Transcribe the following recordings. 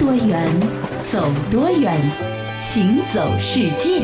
多远，走多远，行走世界。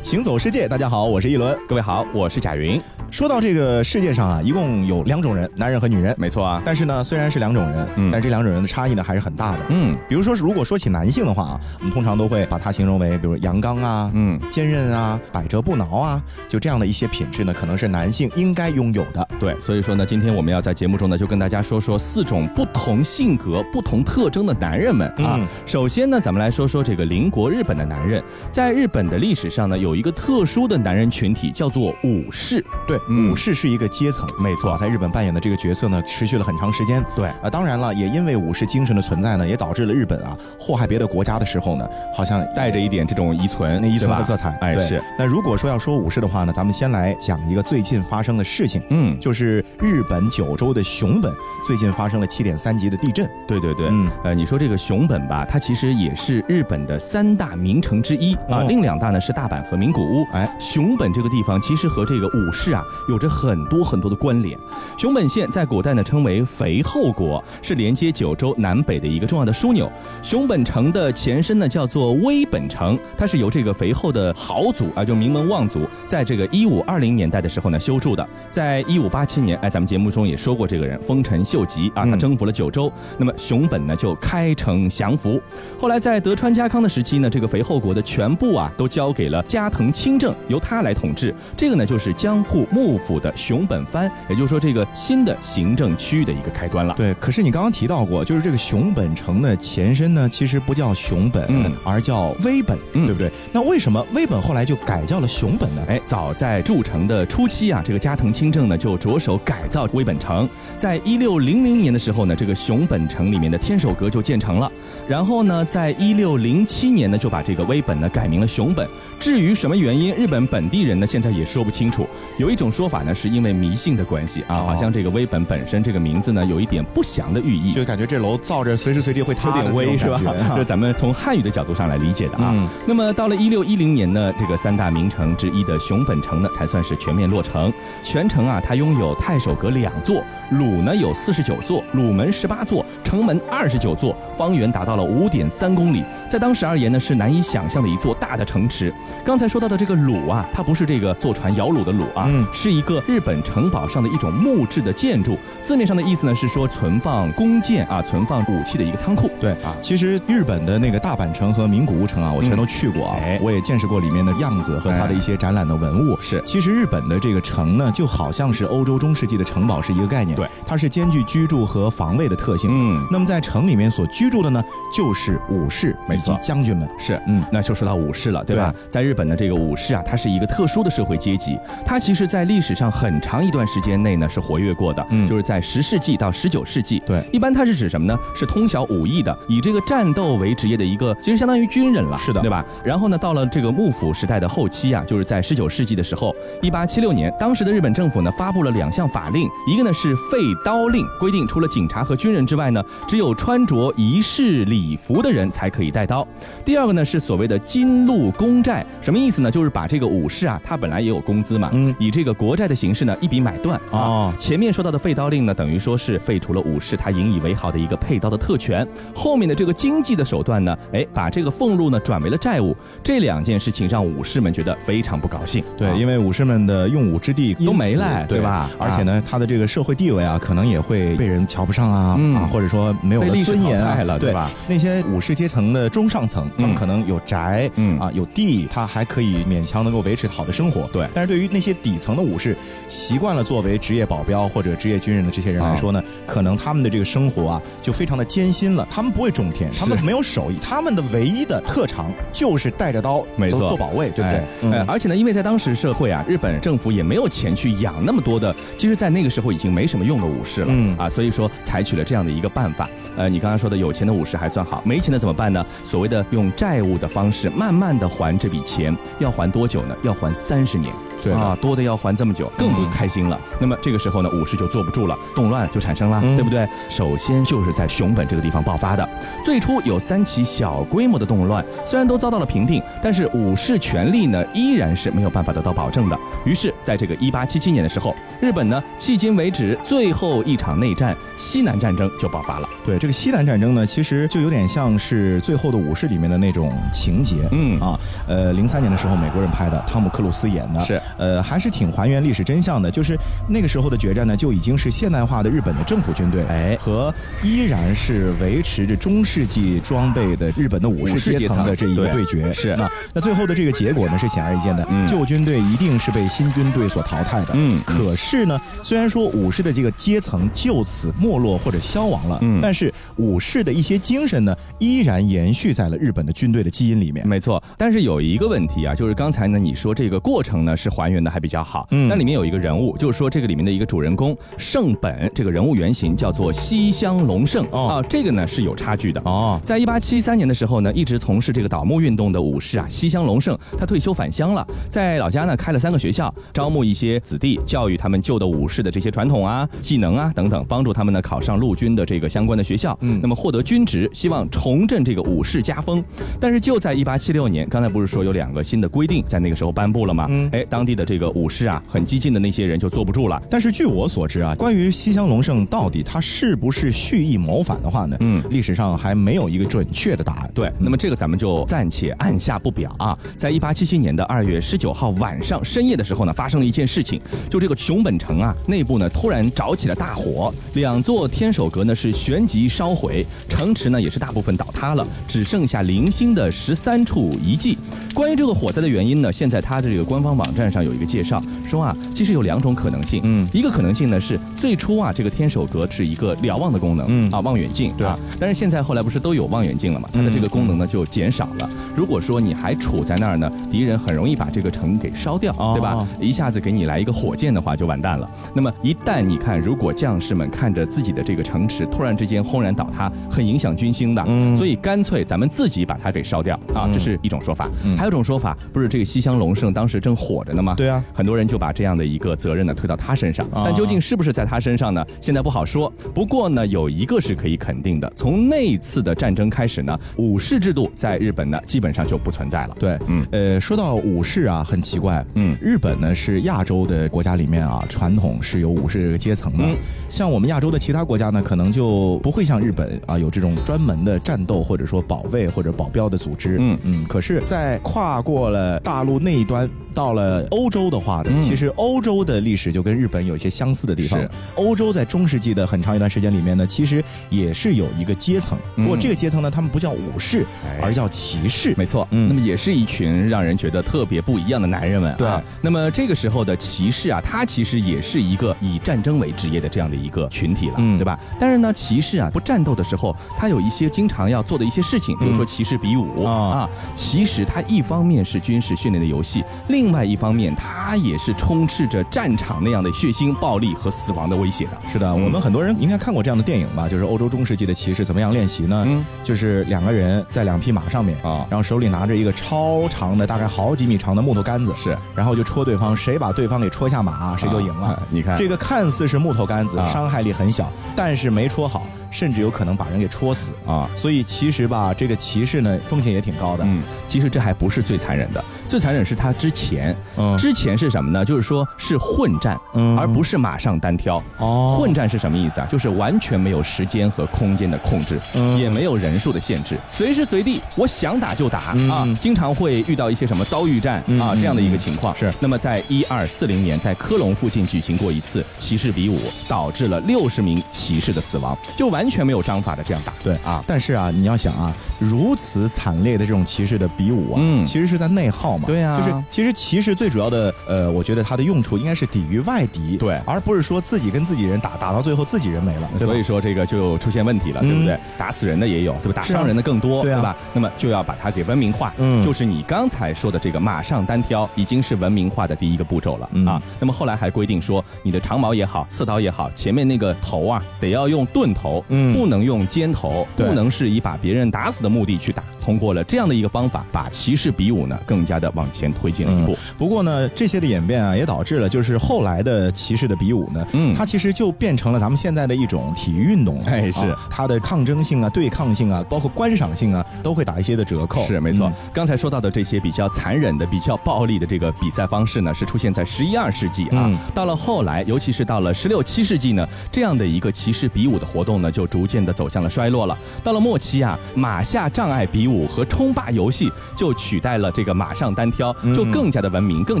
行走世界，大家好，我是一轮。各位好，我是贾云。说到这个世界上啊，一共有两种人，男人和女人，没错啊。但是呢，虽然是两种人，嗯，但这两种人的差异呢还是很大的。嗯，比如说，如果说起男性的话啊，我们通常都会把它形容为，比如阳刚啊，嗯，坚韧啊，百折不挠啊，就这样的一些品质呢，可能是男性应该拥有的。对，所以说呢，今天我们要在节目中呢，就跟大家说说四种不同性格、不同特征的男人们啊。首先呢，咱们来说说这个邻国日本的男人，在日本的历史上呢，有一个特殊的男人群体，叫做武士。对，武士是一个。阶层没错，在日本扮演的这个角色呢，持续了很长时间。对啊，当然了，也因为武士精神的存在呢，也导致了日本啊祸害别的国家的时候呢，好像带着一点这种遗存，那遗存的色彩。哎，是。那如果说要说武士的话呢，咱们先来讲一个最近发生的事情。嗯，就是日本九州的熊本最近发生了七点三级的地震。对对对，嗯，呃，你说这个熊本吧，它其实也是日本的三大名城之一啊，另两大呢是大阪和名古屋。哎，熊本这个地方其实和这个武士啊有着很多很多的关联。熊本县在古代呢称为肥后国，是连接九州南北的一个重要的枢纽。熊本城的前身呢叫做威本城，它是由这个肥后的豪族啊，就名门望族，在这个一五二零年代的时候呢修筑的。在一五八七年，哎，咱们节目中也说过这个人丰臣秀吉啊，他征服了九州，那么熊本呢就开城降服。后来在德川家康的时期呢，这个肥后国的全部啊都交给了加藤清正，由他来统治。这个呢就是江户幕府的熊本藩。也就是说，这个新的行政区域的一个开端了。对，可是你刚刚提到过，就是这个熊本城的前身呢，其实不叫熊本，而叫威本，对不对？那为什么威本后来就改叫了熊本呢？哎，早在筑城的初期啊，这个加藤清正呢就着手改造威本城。在一六零零年的时候呢，这个熊本城里面的天守阁就建成了。然后呢，在一六零七年呢，就把这个威本呢改名了熊本。至于什么原因，日本本地人呢现在也说不清楚。有一种说法呢，是因为迷信的关系啊，好像这个威本本身这个名字呢有一点不祥的寓意，就感觉这楼造着随时随地会塌有点威是吧？这是咱们从汉语的角度上来理解的啊。那么到了一六一零年呢，这个三大名城之一的熊本城呢才算是全面落成。全城啊，它拥有太守阁两座，鲁呢有四十九座，鲁门十八座，城门二十九座，方圆达到了五点三公里，在当时而言呢是难以想象的一座大的城池。刚才说到的这个鲁啊，它不是这个坐船摇橹的橹啊，是一个日本城堡上的一种木质的建筑。字面上的意思呢是说存放弓箭啊、存放武器的一个仓库。对啊，其实日本的那个大阪城和名古屋城啊，我全都去过啊，我也见识过里面的样子和它的一些展览的文物。是，其实日本的这个城呢，就好像是欧洲中世纪的城堡是一个概念。对，它是兼具居住和防卫的特性。嗯，那么在城里面所居住的呢，就是武士以及将军们。是，嗯，那就说到武士了，对吧？在日本的这个武士啊，他是一个特殊的社会阶级，他其实在历史上很长一段时间内呢是活跃过的，嗯，就是在十世纪到十九世纪。对，一般它是指什么呢？是通晓武艺的，以这个战斗为职业的一个，其实相当于军人了，是的，对吧？然后呢，到了这个幕府时代的后期啊，就是在十九世纪的时候，一八七六年，当时的日本政府呢发布了两项法令，一个呢是废刀令，规定除了警察和军人之外呢，只有穿着仪式礼服的人才可以带刀。第二个呢是所谓的金禄公债，什么意思呢？就是把这个武士啊，他本来也有工资嘛，嗯，以这个国债的形式呢一笔买断啊。前面说到的废刀令呢，等于说是废除了武士他引以为豪的一个配刀的特权。后面的这个经济的手段呢，哎，把这个俸禄呢转为了债务。这两件事情让武士们觉得非常不高兴。对，因为武士们的用武之地都没了，对吧？而且呢，他的这个社会地位啊，可能也会被人瞧不上啊啊，或者说没有了尊严啊，对吧？那些武士阶层的中上层，他们可能有宅，嗯啊，有地，他还可以勉强能够维持好的生活。对，但是对于那些底层的武士，习惯了作为职业保镖或者职业军人的这些人来说呢，可能他们的这个生活啊，就非常的艰辛了。他们不会种田，他们没有手艺，他们的唯一的特长就是带着刀，没错，做保卫，对不对？嗯。而且呢，因为在当时社会啊，日本政府也没有钱去养那么多的，其实，在那个时候已经没什么用的武士了，嗯啊，所以说采取了这样的一个办法。呃，你刚刚说的有钱的武士还算好，没钱的怎么办呢？所谓的用债务的方式，慢慢的还这笔钱，要还多久呢？要还三十年。对啊，多的要还这么久，更不开心了。那么这个时候呢，武士就坐不住了，动乱就产生了，对不对？首先就是在熊本这个地方爆发的。最初有三起小规模的动乱，虽然都遭到了平定，但是武士权力呢依然是没有办法得到保证的。于是，在这个一八七七年的时候，日本呢迄今为止最后一场内战——西南战争就爆发了。对这个西南战争呢，其实就有点像是最后的武士里面的那种情节。嗯啊，呃，零三年的时候，美国人拍的，汤姆克鲁斯演的，是呃，还是挺还原历史真相的。就是那个时候的决战呢，就已经是现代化的日本的政府军队，哎，和依然是维持着中世纪装备的日本的武士阶层的这一个对决。是那那最后的这个结果呢，是显而易见的，旧军队一定是被新军队所淘汰的。嗯，可是呢，虽然说武士的这个阶层就此没落或者消亡了，嗯，但是武士的一些精神呢，依然延续在了日本的军队的基因里面。没错，但是有一个问题啊，就是刚才呢你说这个过程呢是还原的还比较好，嗯，那里面有一个人物，就是说这个里面的一个主人公圣本这个人物原型叫做西乡隆盛。啊，这个呢是有差距的。哦。在一八七三年的时候呢，一直从事这个倒幕运动的武士啊，西乡隆盛他退休返乡了，在老家呢开了三个学校，招募一些子弟，教育他们旧的武士的这些传统啊、技能啊等等，帮助他们呢考上陆军的这个相关的学校，嗯，那么获得军职，希望重振这个武士家风。但是就在一八七六年，刚才不是说有两个新的规定在那个时候颁布了吗？嗯，哎，当地的这个武士啊，很激进的那些人就坐不住了。但是据我所知啊，关于西乡隆盛到底他是不是蓄意谋反的话呢？嗯，历史上还没有一个准确的答案。对，那么这个咱们就暂且按下不表啊。在一八七七年的二月十九号晚上深夜的时候呢，发生了一件事情，就这个熊本城啊内部呢突然着起了大火，两座天守阁呢是旋即烧毁，城池呢也是大部分倒塌了，只剩下零星的十三处遗迹。关于这个火灾的原因呢，现在它的这个官方网站上有一个介绍，说啊，其实有两种可能性。嗯，一个可能性呢是最初啊，这个天守阁是一个瞭望的功能，嗯啊，望远镜，对吧？但是现在后来不是都有望远镜了嘛，它的这个功能呢就减少了。如果说你还处在那儿呢，敌人很容易把这个城给烧掉，对吧？一下子给你来一个火箭的话，就完蛋了。那么一旦你看，如果将士们看着自己的这个城池突然之间轰然倒塌，很影响军心的，嗯，所以干脆咱们自己把它给烧掉啊，这是一种说法。还有种说法，不是这个西乡隆盛当时正火着呢吗？对啊，很多人就把这样的一个责任呢推到他身上，但究竟是不是在他身上呢？现在不好说。不过呢，有一个是可以肯定的，从那次的战争开始呢，武士制度在日本呢基本上就不存在了。对，嗯，呃，说到武士啊，很奇怪，嗯，日本呢是亚洲的国家里面啊，传统是有武士阶层的。像我们亚洲的其他国家呢，可能就不会像日本啊有这种专门的战斗或者说保卫或者保镖的组织。嗯嗯，可是，在跨过了大陆那一端，到了欧洲的话呢，其实欧洲的历史就跟日本有一些相似的地方。欧洲在中世纪的很长一段时间里面呢，其实也是有一个阶层，不过这个阶层呢，他们不叫武士，而叫骑士。没错，嗯，那么也是一群让人觉得特别不一样的男人们。对，那么这个时候的骑士啊，他其实也是一个以战争为职业的这样的一个群体了，对吧？但是呢，骑士啊，不战斗的时候，他有一些经常要做的一些事情，比如说骑士比武啊。其实他一方面是军事训练的游戏，另外一方面，他也是充斥着战场那样的血腥、暴力和死亡的威胁的。是的，我们很多人应该看过这样的电影吧？就是欧洲中世纪的骑士怎么样练习呢？嗯，就是两个人在两匹马上面啊，然后手里拿着一个超长的，大概好几米长的木头杆子，是，然后就戳对方，谁把对方给戳下马，谁就赢了。你看，这个看似是木头杆子，伤害力很小，但是没戳好。甚至有可能把人给戳死啊！所以其实吧，这个骑士呢，风险也挺高的。嗯，其实这还不是最残忍的，最残忍是他之前。嗯，之前是什么呢？就是说是混战，而不是马上单挑。哦，混战是什么意思啊？就是完全没有时间和空间的控制，也没有人数的限制，随时随地我想打就打啊！经常会遇到一些什么遭遇战啊这样的一个情况。是。那么在一二四零年，在科隆附近举行过一次骑士比武，导致了六十名骑士的死亡，就完。完全没有章法的这样打，对啊，但是啊，你要想啊，如此惨烈的这种骑士的比武啊，嗯，其实是在内耗嘛，对啊，就是其实骑士最主要的，呃，我觉得它的用处应该是抵御外敌，对，而不是说自己跟自己人打，打到最后自己人没了，所以说这个就出现问题了，对不对？打死人的也有，对吧？打伤人的更多，对吧？那么就要把它给文明化，嗯，就是你刚才说的这个马上单挑，已经是文明化的第一个步骤了。啊。那么后来还规定说，你的长矛也好，刺刀也好，前面那个头啊，得要用钝头。不能用尖头，不能是以把别人打死的目的去打。通过了这样的一个方法，把骑士比武呢更加的往前推进了一步。不过呢，这些的演变啊，也导致了就是后来的骑士的比武呢，嗯，它其实就变成了咱们现在的一种体育运动。哎，是它的抗争性啊、对抗性啊，包括观赏性啊，都会打一些的折扣。是没错。刚才说到的这些比较残忍的、比较暴力的这个比赛方式呢，是出现在十一二世纪啊。到了后来，尤其是到了十六七世纪呢，这样的一个骑士比武的活动呢，就逐渐的走向了衰落了。到了末期啊，马下障碍比武和冲霸。游戏就取代了这个马上单挑，就更加的文明，更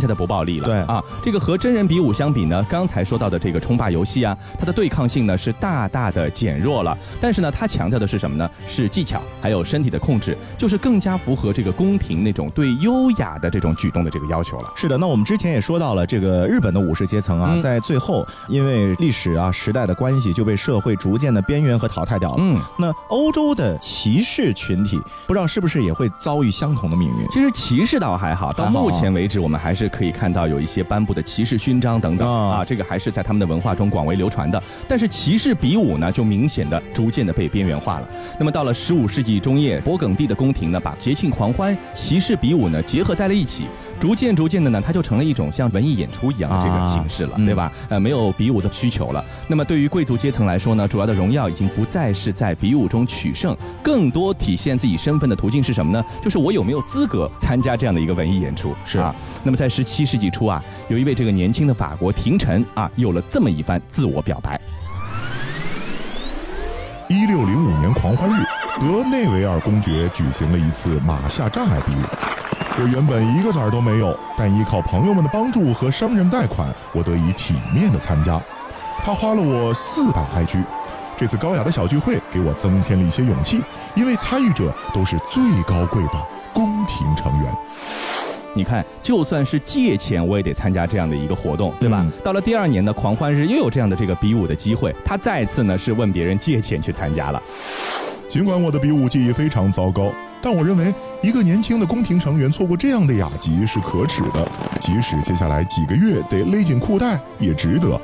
加的不暴力了。对啊，这个和真人比武相比呢，刚才说到的这个冲霸游戏啊，它的对抗性呢是大大的减弱了。但是呢，它强调的是什么呢？是技巧，还有身体的控制，就是更加符合这个宫廷那种对优雅的这种举动的这个要求了。是的，那我们之前也说到了，这个日本的武士阶层啊，在最后因为历史啊时代的关系，就被社会逐渐的边缘和淘汰掉了。嗯，那欧洲的骑士群体，不知道是不是也会。遭遇相同的命运。其实骑士倒还好，到目前为止，我们还是可以看到有一些颁布的骑士勋章等等啊，这个还是在他们的文化中广为流传的。但是骑士比武呢，就明显的、逐渐的被边缘化了。那么到了十五世纪中叶，勃艮第的宫廷呢，把节庆狂欢、骑士比武呢结合在了一起。逐渐逐渐的呢，它就成了一种像文艺演出一样的这个形式了，对吧？呃，没有比武的需求了。那么对于贵族阶层来说呢，主要的荣耀已经不再是在比武中取胜，更多体现自己身份的途径是什么呢？就是我有没有资格参加这样的一个文艺演出？是啊。那么在十七世纪初啊，有一位这个年轻的法国廷臣啊，有了这么一番自我表白。一六零五年狂欢日，德内维尔公爵举行了一次马下障碍比武。我原本一个子儿都没有，但依靠朋友们的帮助和商人贷款，我得以体面的参加。他花了我四百埃居。这次高雅的小聚会给我增添了一些勇气，因为参与者都是最高贵的宫廷成员。你看，就算是借钱，我也得参加这样的一个活动，对吧？到了第二年的狂欢日，又有这样的这个比武的机会，他再次呢是问别人借钱去参加了。尽管我的比武技艺非常糟糕。但我认为，一个年轻的宫廷成员错过这样的雅集是可耻的，即使接下来几个月得勒紧裤带，也值得。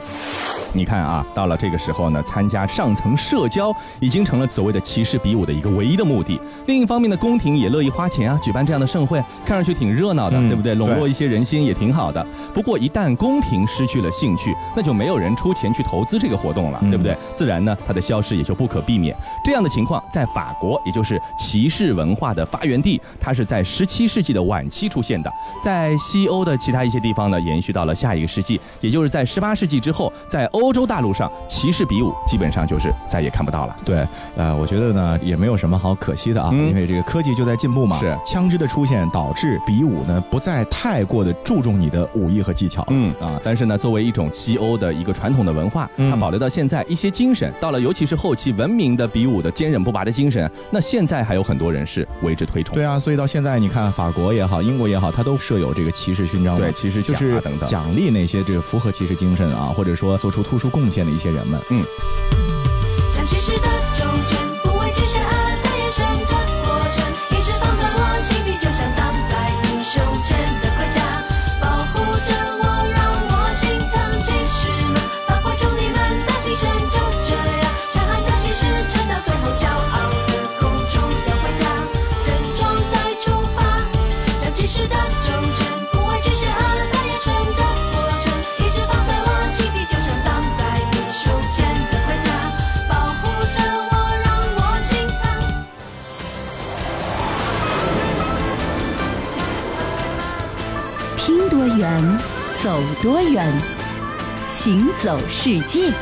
你看啊，到了这个时候呢，参加上层社交已经成了所谓的骑士比武的一个唯一的目的。另一方面呢，宫廷也乐意花钱啊，举办这样的盛会，看上去挺热闹的，对不对？笼络一些人心也挺好的。不过一旦宫廷失去了兴趣，那就没有人出钱去投资这个活动了，对不对？自然呢，它的消失也就不可避免。这样的情况在法国，也就是骑士文化的发源地，它是在十七世纪的晚期出现的。在西欧的其他一些地方呢，延续到了下一个世纪，也就是在十八世纪之后，在欧。欧洲大陆上，骑士比武基本上就是再也看不到了。对，呃，我觉得呢，也没有什么好可惜的啊，因为这个科技就在进步嘛。是，枪支的出现导致比武呢不再太过的注重你的武艺和技巧。嗯啊，但是呢，作为一种西欧的一个传统的文化，它保留到现在，一些精神到了，尤其是后期文明的比武的坚韧不拔的精神，那现在还有很多人是为之推崇。对啊，所以到现在你看，法国也好，英国也好，它都设有这个骑士勋章，对，骑士奖等等，奖励那些这个符合骑士精神啊，或者说做出突出贡献的一些人们。嗯。行走世界。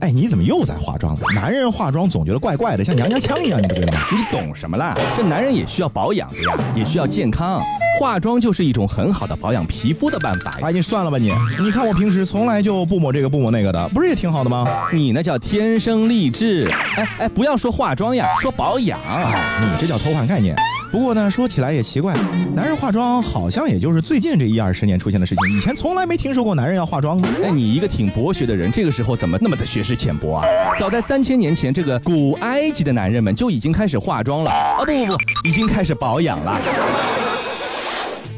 哎，你怎么又在化妆了？男人化妆总觉得怪怪的，像娘娘腔一样，你不觉得吗？你懂什么啦？这男人也需要保养的呀，也需要健康。化妆就是一种很好的保养皮肤的办法。哎，你算了吧你！你看我平时从来就不抹这个不抹那个的，不是也挺好的吗？你那叫天生丽质。哎哎，不要说化妆呀，说保养。你这叫偷换概念。不过呢，说起来也奇怪，男人化妆好像也就是最近这一二十年出现的事情，以前从来没听说过男人要化妆。哎，你一个挺博学的人，这个时候怎么那么的学识浅薄啊？早在三千年前，这个古埃及的男人们就已经开始化妆了啊！不不不，已经开始保养了。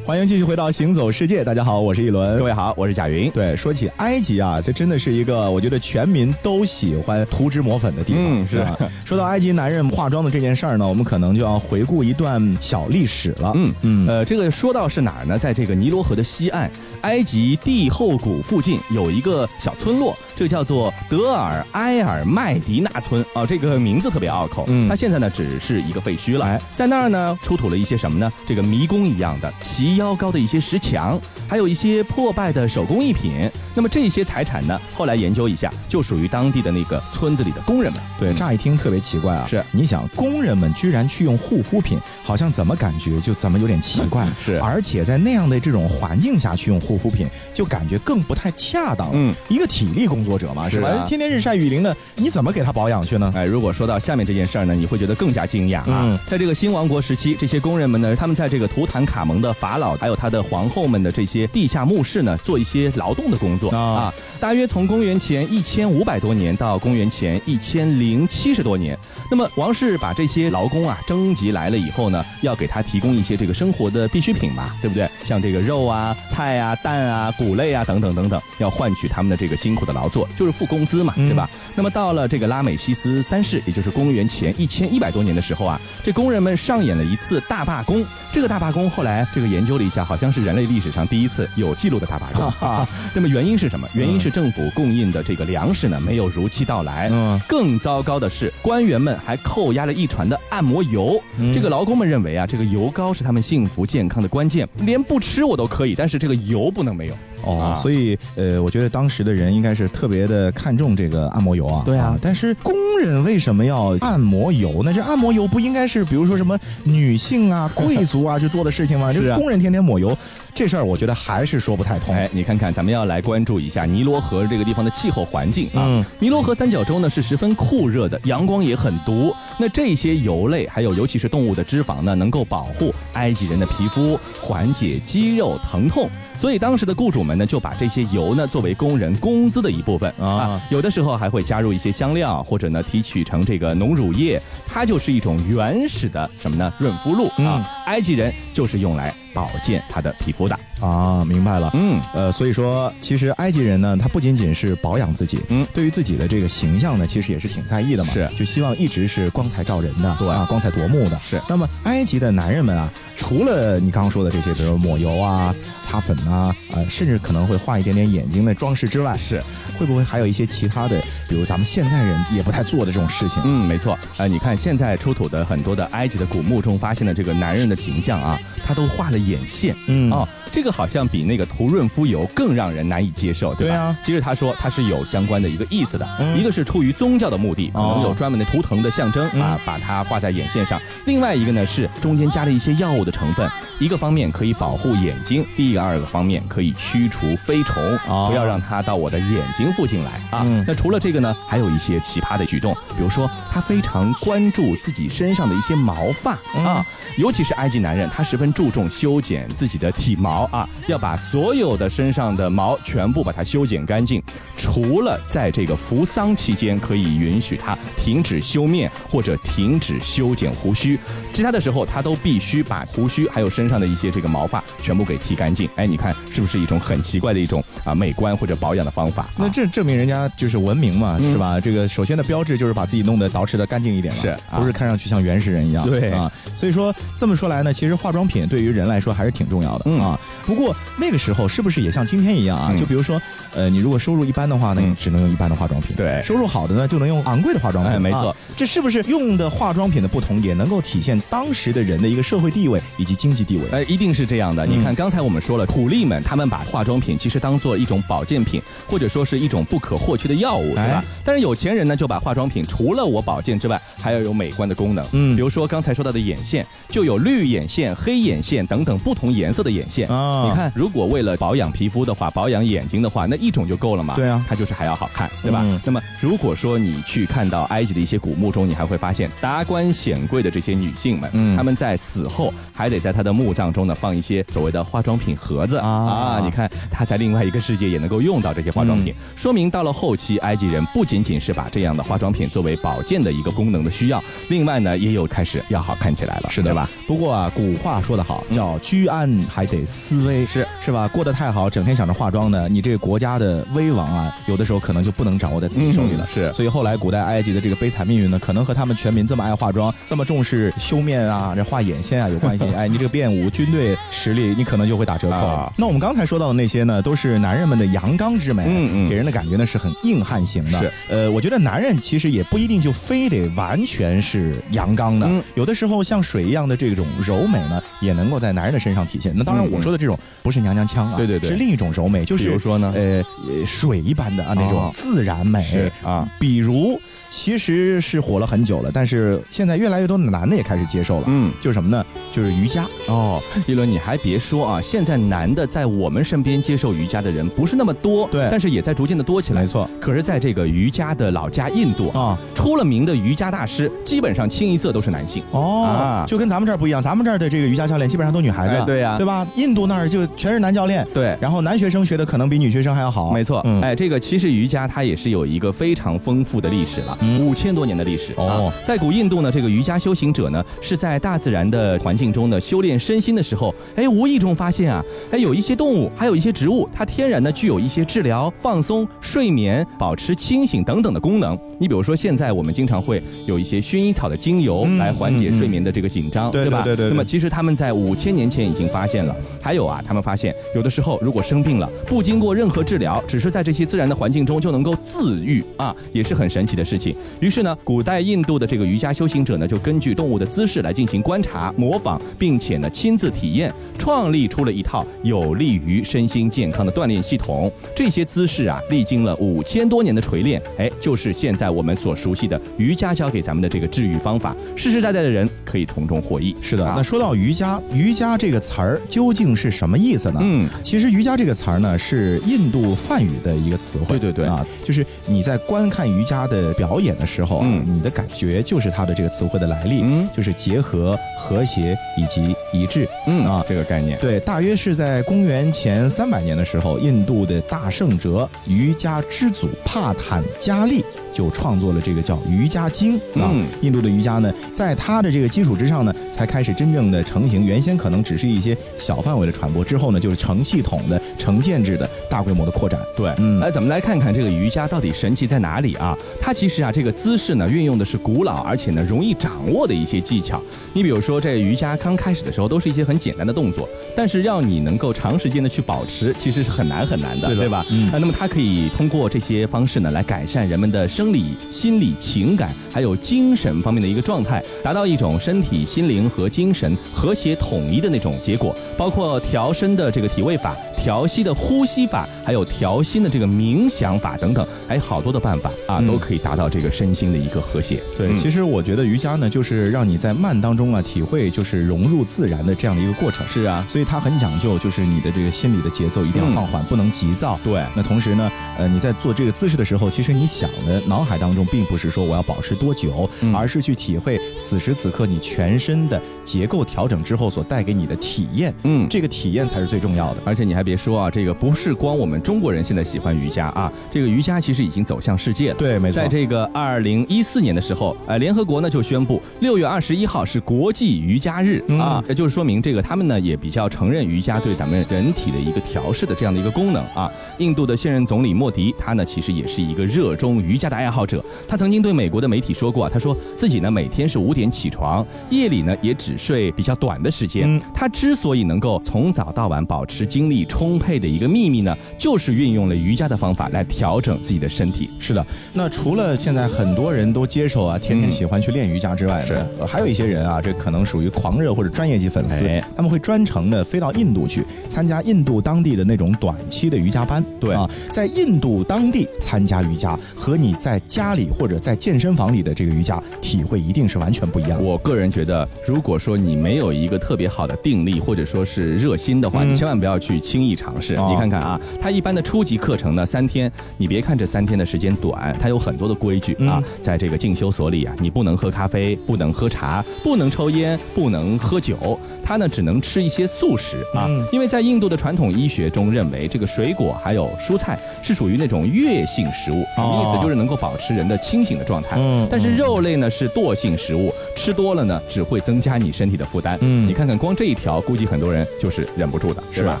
欢迎继续回到行走世界，大家好，我是一轮，各位好，我是贾云。对，说起埃及啊，这真的是一个我觉得全民都喜欢涂脂抹粉的地方，是吧？说到埃及男人化妆的这件事儿呢，我们可能就要回顾一段小历史了。嗯嗯，呃，这个说到是哪儿呢？在这个尼罗河的西岸，埃及帝后谷附近有一个小村落。这个叫做德尔埃尔麦迪纳村啊，这个名字特别拗口。嗯，它现在呢只是一个废墟了。哎，在那儿呢出土了一些什么呢？这个迷宫一样的齐腰高的一些石墙，还有一些破败的手工艺品。那么这些财产呢，后来研究一下，就属于当地的那个村子里的工人们。对，乍一听特别奇怪啊。是，你想工人们居然去用护肤品，好像怎么感觉就怎么有点奇怪。是，而且在那样的这种环境下去用护肤品，就感觉更不太恰当。嗯，一个体力工。作者嘛，是吧？天天日晒雨淋的，你怎么给他保养去呢？哎，如果说到下面这件事儿呢，你会觉得更加惊讶啊！在这个新王国时期，这些工人们呢，他们在这个图坦卡蒙的法老还有他的皇后们的这些地下墓室呢，做一些劳动的工作啊。大约从公元前一千五百多年到公元前一千零七十多年，那么王室把这些劳工啊征集来了以后呢，要给他提供一些这个生活的必需品嘛，对不对？像这个肉啊、菜啊、蛋啊、谷类啊等等等等，要换取他们的这个辛苦的劳。作就是付工资嘛，对吧？那么到了这个拉美西斯三世，也就是公元前一千一百多年的时候啊，这工人们上演了一次大罢工。这个大罢工后来这个研究了一下，好像是人类历史上第一次有记录的大罢工。那么原因是什么？原因是政府供应的这个粮食呢没有如期到来。嗯，更糟糕的是，官员们还扣押了一船的按摩油。这个劳工们认为啊，这个油膏是他们幸福健康的关键，连不吃我都可以，但是这个油不能没有。哦，所以呃，我觉得当时的人应该是特别的看重这个按摩油啊。对啊，但是工人为什么要按摩油呢？这按摩油不应该是比如说什么女性啊、贵族啊去做的事情吗？是工人天天抹油。这事儿我觉得还是说不太通。哎，你看看，咱们要来关注一下尼罗河这个地方的气候环境啊。尼罗河三角洲呢是十分酷热的，阳光也很毒。那这些油类，还有尤其是动物的脂肪呢，能够保护埃及人的皮肤，缓解肌肉疼痛。所以当时的雇主们呢，就把这些油呢作为工人工资的一部分啊。有的时候还会加入一些香料，或者呢提取成这个浓乳液，它就是一种原始的什么呢润肤露啊。埃及人就是用来保健他的皮肤的啊，明白了。嗯，呃，所以说其实埃及人呢，他不仅仅是保养自己，嗯，对于自己的这个形象呢，其实也是挺在意的嘛。是，就希望一直是光彩照人的，对啊，光彩夺目的。是。那么埃及的男人们啊，除了你刚刚说的这些，比如抹油啊、擦粉啊，呃，甚至可能会画一点点眼睛的装饰之外，是，会不会还有一些其他的，比如咱们现在人也不太做的这种事情？嗯，没错。呃，你看现在出土的很多的埃及的古墓中发现的这个男人的形象啊，他都画了眼线。嗯哦。这个好像比那个涂润肤油更让人难以接受，对吧？对啊。其实他说他是有相关的一个意思的，一个是出于宗教的目的，可能有专门的图腾的象征啊，把它画在眼线上；另外一个呢是中间加了一些药物的成分，一个方面可以保护眼睛，第二个方面可以驱除飞虫，不要让它到我的眼睛附近来啊。那除了这个呢，还有一些奇葩的举动，比如说他非常关注自己身上的一些毛发啊。尤其是埃及男人，他十分注重修剪自己的体毛啊，要把所有的身上的毛全部把它修剪干净，除了在这个扶丧期间可以允许他停止修面或者停止修剪胡须，其他的时候他都必须把胡须还有身上的一些这个毛发全部给剃干净。哎，你看是不是一种很奇怪的一种啊美观或者保养的方法？那这证明人家就是文明嘛，是吧？这个首先的标志就是把自己弄得捯饬的干净一点，是不是看上去像原始人一样？对啊，所以说。这么说来呢，其实化妆品对于人来说还是挺重要的啊。不过那个时候是不是也像今天一样啊？就比如说，呃，你如果收入一般的话呢，你只能用一般的化妆品；对，收入好的呢，就能用昂贵的化妆品。没错，这是不是用的化妆品的不同，也能够体现当时的人的一个社会地位以及经济地位？哎，一定是这样的。你看，刚才我们说了，苦力们他们把化妆品其实当做一种保健品，或者说是一种不可或缺的药物，对吧？但是有钱人呢，就把化妆品除了我保健之外，还要有美观的功能。嗯，比如说刚才说到的眼线，就有绿眼线。黑眼线等等不同颜色的眼线，啊。你看，如果为了保养皮肤的话，保养眼睛的话，那一种就够了嘛？对啊，它就是还要好看，对吧？那么如果说你去看到埃及的一些古墓中，你还会发现达官显贵的这些女性们，嗯，她们在死后还得在她的墓葬中呢放一些所谓的化妆品盒子啊啊！你看，她在另外一个世界也能够用到这些化妆品，说明到了后期，埃及人不仅仅是把这样的化妆品作为保健的一个功能的需要，另外呢，也有开始要好看起来了，是的吧？不过啊，古话说得好，叫居安还得思危，是是吧？过得太好，整天想着化妆呢，你这个国家的威王啊，有的时候可能就不能掌握在自己手里了。是，所以后来古代埃及的这个悲惨命运呢，可能和他们全民这么爱化妆，这么重视修面啊，这画眼线啊有关系。哎，你这个变舞军队实力，你可能就会打折扣。那我们刚才说到的那些呢，都是男人们的阳刚之美，嗯嗯，给人的感觉呢是很硬汉型的。是，呃，我觉得男人其实也不一定就非得完全是阳刚的，有的时候像水一样的这种柔美呢，也能够在男人的身上体现。那当然，我说的这种不是娘娘腔啊，对对对，是另一种柔美，就是比如说呢，呃，水一般的啊那种自然美啊，比如。其实是火了很久了，但是现在越来越多的男的也开始接受了。嗯，就是什么呢？就是瑜伽。哦，一轮，你还别说啊，现在男的在我们身边接受瑜伽的人不是那么多，对，但是也在逐渐的多起来。没错。可是，在这个瑜伽的老家印度啊，出了名的瑜伽大师，基本上清一色都是男性。哦，就跟咱们这儿不一样，咱们这儿的这个瑜伽教练基本上都女孩子。对呀，对吧？印度那儿就全是男教练。对，然后男学生学的可能比女学生还要好。没错。哎，这个其实瑜伽它也是有一个非常丰富的历史了，五千多年的。历史哦，在古印度呢，这个瑜伽修行者呢，是在大自然的环境中呢修炼身心的时候，哎，无意中发现啊，哎，有一些动物，还有一些植物，它天然呢具有一些治疗、放松、睡眠、保持清醒等等的功能。你比如说，现在我们经常会有一些薰衣草的精油来缓解睡眠的这个紧张，对吧？对对。那么其实他们在五千年前已经发现了。还有啊，他们发现有的时候如果生病了，不经过任何治疗，只是在这些自然的环境中就能够自愈啊，也是很神奇的事情。于是呢。古代印度的这个瑜伽修行者呢，就根据动物的姿势来进行观察、模仿，并且呢亲自体验，创立出了一套有利于身心健康的锻炼系统。这些姿势啊，历经了五千多年的锤炼，哎，就是现在我们所熟悉的瑜伽教给咱们的这个治愈方法，世世代代的人可以从中获益。是的，那说到瑜伽，瑜伽这个词儿究竟是什么意思呢？嗯，其实瑜伽这个词儿呢，是印度梵语的一个词汇。对对对啊，就是你在观看瑜伽的表演的时候嗯。你的感觉就是它的这个词汇的来历，嗯，就是结合、和谐以及一致，嗯啊，这个概念，对，大约是在公元前三百年的时候，印度的大圣哲瑜伽之祖帕坦加利。就创作了这个叫《瑜伽经》啊，印度的瑜伽呢，在它的这个基础之上呢，才开始真正的成型。原先可能只是一些小范围的传播，之后呢，就是成系统的、成建制的大规模的扩展。对，嗯，来，咱们来看看这个瑜伽到底神奇在哪里啊？它其实啊，这个姿势呢，运用的是古老而且呢容易掌握的一些技巧。你比如说，这瑜伽刚开始的时候都是一些很简单的动作，但是要你能够长时间的去保持，其实是很难很难的，对吧？嗯，那么它可以通过这些方式呢，来改善人们的生。生理、心理、情感，还有精神方面的一个状态，达到一种身体、心灵和精神和谐统一的那种结果，包括调身的这个体位法。调息的呼吸法，还有调心的这个冥想法等等，还有好多的办法啊，都可以达到这个身心的一个和谐。对，其实我觉得瑜伽呢，就是让你在慢当中啊，体会就是融入自然的这样的一个过程。是啊，所以它很讲究，就是你的这个心理的节奏一定要放缓，不能急躁。对。那同时呢，呃，你在做这个姿势的时候，其实你想的脑海当中并不是说我要保持多久，而是去体会此时此刻你全身的结构调整之后所带给你的体验。嗯，这个体验才是最重要的。而且你还别。别说啊，这个不是光我们中国人现在喜欢瑜伽啊，这个瑜伽其实已经走向世界了。对，没错。在这个二零一四年的时候，呃，联合国呢就宣布六月二十一号是国际瑜伽日啊，也就是说明这个他们呢也比较承认瑜伽对咱们人体的一个调试的这样的一个功能啊。印度的现任总理莫迪，他呢其实也是一个热衷瑜伽的爱好者，他曾经对美国的媒体说过，他说自己呢每天是五点起床，夜里呢也只睡比较短的时间。他之所以能够从早到晚保持精力充。充沛的一个秘密呢，就是运用了瑜伽的方法来调整自己的身体。是的，那除了现在很多人都接受啊，天天喜欢去练瑜伽之外，是还有一些人啊，这可能属于狂热或者专业级粉丝，他们会专程的飞到印度去参加印度当地的那种短期的瑜伽班。对啊，在印度当地参加瑜伽和你在家里或者在健身房里的这个瑜伽体会一定是完全不一样。我个人觉得，如果说你没有一个特别好的定力或者说是热心的话，你千万不要去轻易尝试。你看看啊，它一般的初级课程呢，三天，你别看这三天的时间短，它有很多的规矩啊。在这个进修所里啊，你不能喝咖啡，不能喝茶，不能抽烟，不能喝酒。它呢只能吃一些素食啊，因为在印度的传统医学中认为，这个水果还有蔬菜是属于那种月性食物，什么意思？就是能够保持人的清醒的状态。嗯，但是肉类呢是惰性食物，吃多了呢只会增加你身体的负担。嗯，你看看光这一条，估计很多人就是忍不住的，是吧？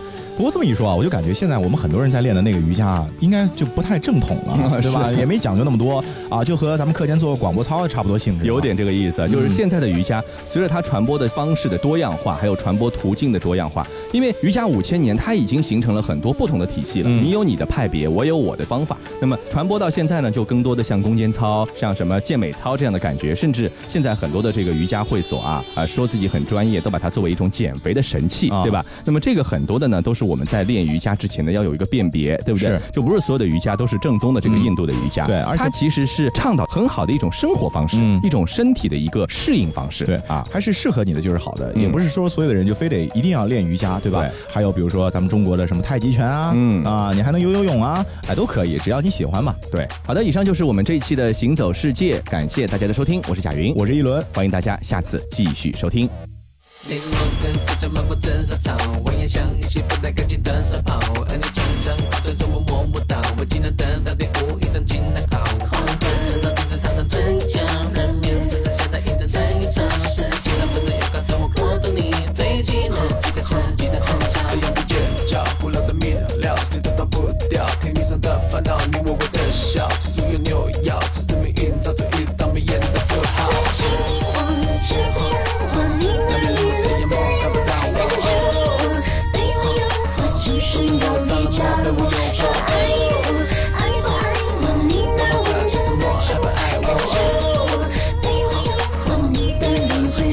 不过这么一说啊，我就感觉现在我们很多人在练的那个瑜伽啊，应该就不太正统了，对吧？也没讲究那么多啊，就和咱们课间做广播操差不多性质。有点这个意思，就是现在的瑜伽，随着它传播的方式的多样化，还有传播途径的多样化，因为瑜伽五千年，它已经形成了很多不同的体系了。你有你的派别，我有我的方法。那么传播到现在呢，就更多的像攻坚操、像什么健美操这样的感觉，甚至现在很多的这个瑜伽会所啊啊，说自己很专业，都把它作为一种减肥的神器，对吧？那么这个很多的呢，都是我们在练瑜。伽之前呢，要有一个辨别，对不对？就不是所有的瑜伽都是正宗的这个印度的瑜伽。对，而且它其实是倡导很好的一种生活方式，一种身体的一个适应方式。对啊，还是适合你的就是好的，也不是说所有的人就非得一定要练瑜伽，对吧？还有比如说咱们中国的什么太极拳啊，嗯啊，你还能游游泳啊，哎，都可以，只要你喜欢嘛。对，好的，以上就是我们这一期的行走世界，感谢大家的收听，我是贾云，我是一轮，欢迎大家下次继续收听。你我跟着漫过真沙场，蜿蜒像一起不带干净的而你穿上我摸不到，我等到第五一张技能好。黄昏到顶着堂堂真相，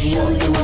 像一